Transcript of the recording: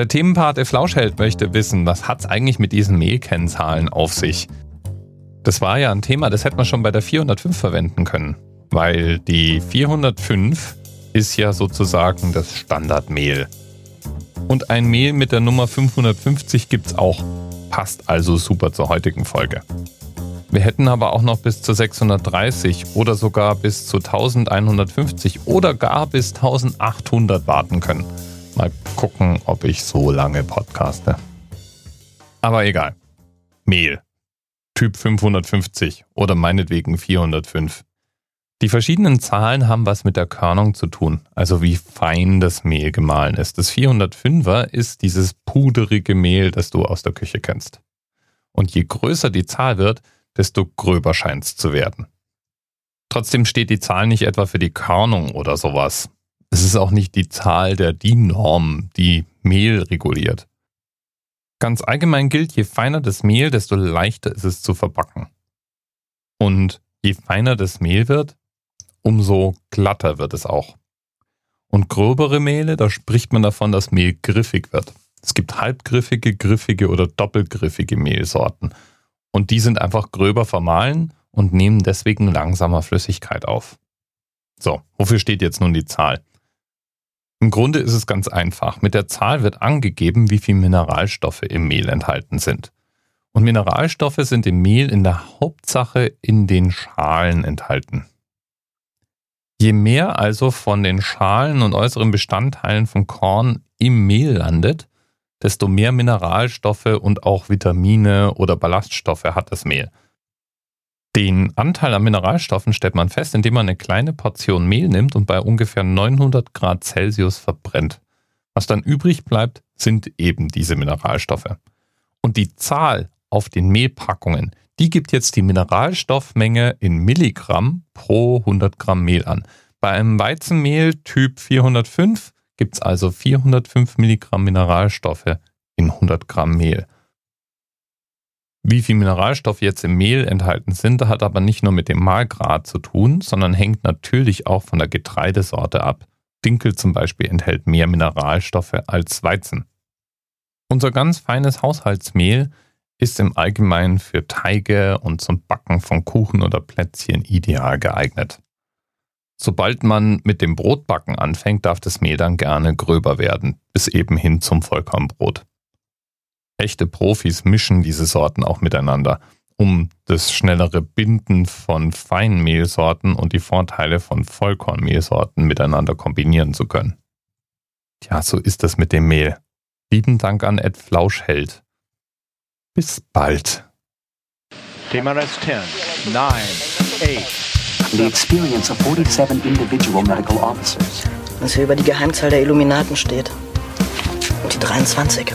Der Themenpate Flauschheld möchte wissen, was hat es eigentlich mit diesen Mehlkennzahlen auf sich? Das war ja ein Thema, das hätte man schon bei der 405 verwenden können, weil die 405 ist ja sozusagen das Standardmehl. Und ein Mehl mit der Nummer 550 gibt es auch. Passt also super zur heutigen Folge. Wir hätten aber auch noch bis zu 630 oder sogar bis zu 1150 oder gar bis 1800 warten können. Mal gucken, ob ich so lange podcaste. Aber egal. Mehl. Typ 550 oder meinetwegen 405. Die verschiedenen Zahlen haben was mit der Körnung zu tun, also wie fein das Mehl gemahlen ist. Das 405er ist dieses puderige Mehl, das du aus der Küche kennst. Und je größer die Zahl wird, desto gröber scheint es zu werden. Trotzdem steht die Zahl nicht etwa für die Körnung oder sowas. Es ist auch nicht die Zahl der DIN-Norm, die Mehl reguliert. Ganz allgemein gilt, je feiner das Mehl, desto leichter ist es zu verbacken. Und je feiner das Mehl wird, umso glatter wird es auch. Und gröbere Mehle, da spricht man davon, dass Mehl griffig wird. Es gibt halbgriffige, griffige oder doppelgriffige Mehlsorten. Und die sind einfach gröber vermahlen und nehmen deswegen langsamer Flüssigkeit auf. So, wofür steht jetzt nun die Zahl? Im Grunde ist es ganz einfach. Mit der Zahl wird angegeben, wie viel Mineralstoffe im Mehl enthalten sind. Und Mineralstoffe sind im Mehl in der Hauptsache in den Schalen enthalten. Je mehr also von den Schalen und äußeren Bestandteilen von Korn im Mehl landet, desto mehr Mineralstoffe und auch Vitamine oder Ballaststoffe hat das Mehl. Den Anteil an Mineralstoffen stellt man fest, indem man eine kleine Portion Mehl nimmt und bei ungefähr 900 Grad Celsius verbrennt. Was dann übrig bleibt, sind eben diese Mineralstoffe. Und die Zahl auf den Mehlpackungen, die gibt jetzt die Mineralstoffmenge in Milligramm pro 100 Gramm Mehl an. Bei einem Weizenmehl Typ 405 gibt es also 405 Milligramm Mineralstoffe in 100 Gramm Mehl. Wie viel Mineralstoffe jetzt im Mehl enthalten sind, hat aber nicht nur mit dem Mahlgrad zu tun, sondern hängt natürlich auch von der Getreidesorte ab. Dinkel zum Beispiel enthält mehr Mineralstoffe als Weizen. Unser ganz feines Haushaltsmehl ist im Allgemeinen für Teige und zum Backen von Kuchen oder Plätzchen ideal geeignet. Sobald man mit dem Brotbacken anfängt, darf das Mehl dann gerne gröber werden, bis eben hin zum Vollkornbrot. Echte Profis mischen diese Sorten auch miteinander, um das schnellere Binden von feinen Mehlsorten und die Vorteile von Vollkornmehlsorten miteinander kombinieren zu können. Tja, so ist das mit dem Mehl. Lieben Dank an Ed Flauschheld. Bis bald. Thema Rest 10, 9, 8, the experience of 47 individual medical officers. Was hier über die Geheimzahl der Illuminaten steht. Und die 23.